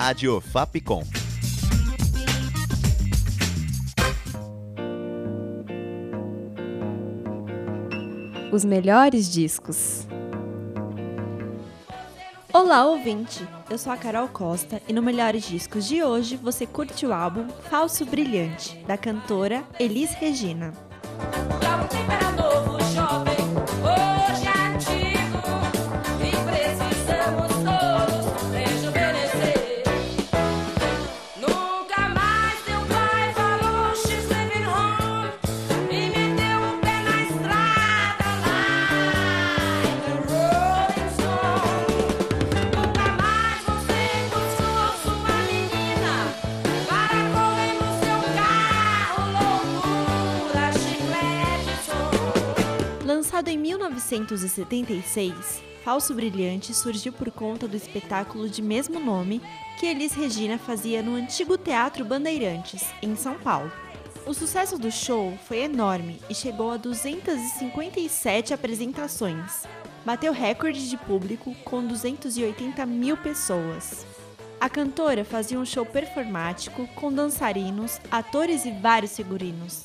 Rádio Fapcom. Os melhores discos. Olá, ouvinte! Eu sou a Carol Costa e no Melhores Discos de hoje você curte o álbum Falso Brilhante, da cantora Elis Regina. 1976, Falso Brilhante surgiu por conta do espetáculo de mesmo nome que Elis Regina fazia no antigo Teatro Bandeirantes, em São Paulo. O sucesso do show foi enorme e chegou a 257 apresentações. Bateu recorde de público com 280 mil pessoas. A cantora fazia um show performático com dançarinos, atores e vários figurinos.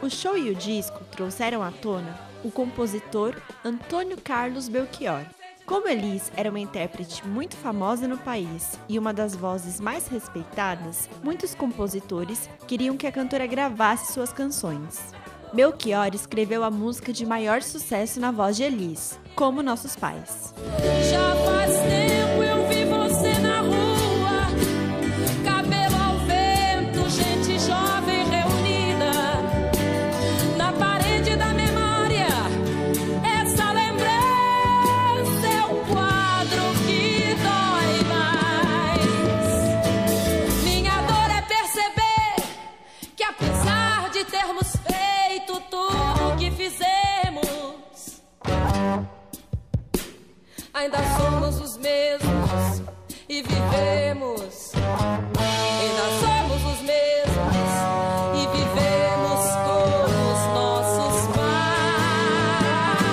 O show e o disco trouxeram à tona o compositor Antônio Carlos Belchior. Como Elis era uma intérprete muito famosa no país e uma das vozes mais respeitadas, muitos compositores queriam que a cantora gravasse suas canções. Belchior escreveu a música de maior sucesso na voz de Elis, Como Nossos Pais. Vivemos. Ainda somos os mesmos e vivemos como os nossos pais.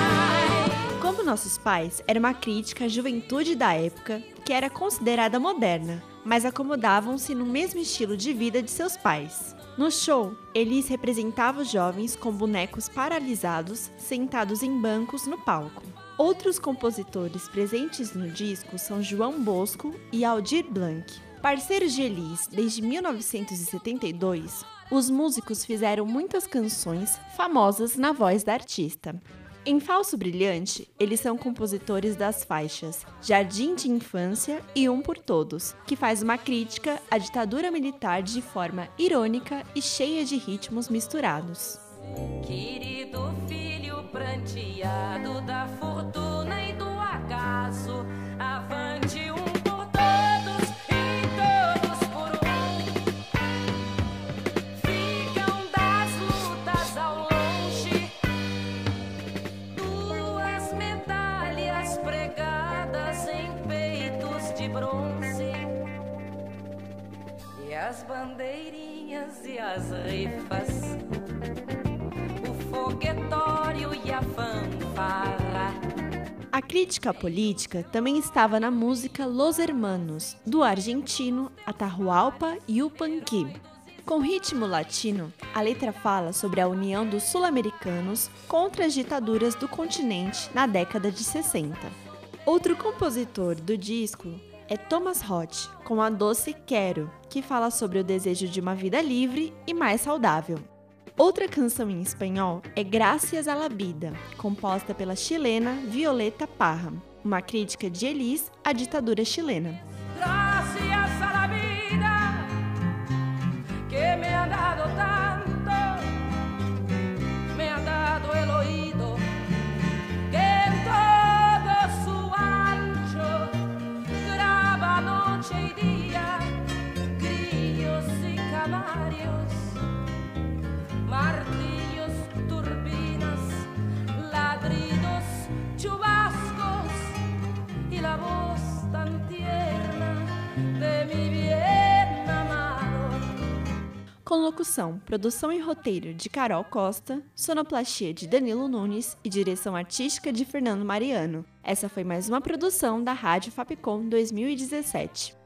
Como nossos pais era uma crítica à juventude da época que era considerada moderna, mas acomodavam-se no mesmo estilo de vida de seus pais. No show, Elis representava os jovens com bonecos paralisados sentados em bancos no palco. Outros compositores presentes no disco são João Bosco e Aldir Blanc. Parceiros de Elis desde 1972, os músicos fizeram muitas canções famosas na voz da artista. Em Falso Brilhante, eles são compositores das faixas Jardim de Infância e Um por Todos, que faz uma crítica à ditadura militar de forma irônica e cheia de ritmos misturados. Bandeirinhas e as rifas foguetório e a fanfarra. A crítica política também estava na música Los Hermanos, do argentino Atahualpa Yupanqui. Com ritmo latino, a letra fala sobre a união dos sul-americanos contra as ditaduras do continente na década de 60. Outro compositor do disco é Thomas Roth, com a doce Quero, que fala sobre o desejo de uma vida livre e mais saudável. Outra canção em espanhol é Gracias a la Vida, composta pela chilena Violeta Parra, uma crítica de Elis à ditadura chilena. Y canarios. martillos, turbinas, ladridos, chubascos y la voz tan tierna de mi bien amado. Com locução, produção e roteiro de Carol Costa, sonoplastia de Danilo Nunes e direção artística de Fernando Mariano. Essa foi mais uma produção da Rádio Fapcom 2017.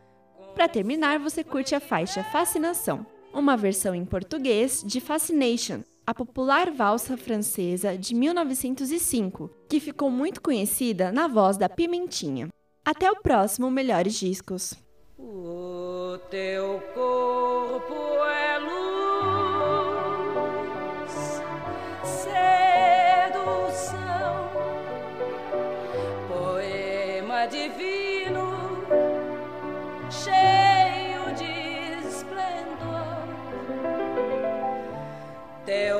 Para terminar, você curte a faixa Fascinação, uma versão em português de Fascination, a popular valsa francesa de 1905, que ficou muito conhecida na voz da Pimentinha. Até o próximo Melhores Discos. O teu corpo é luz, sedução, poema divino,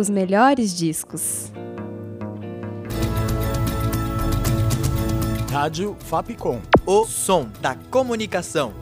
Os melhores discos. Rádio Fapcom. O som da comunicação.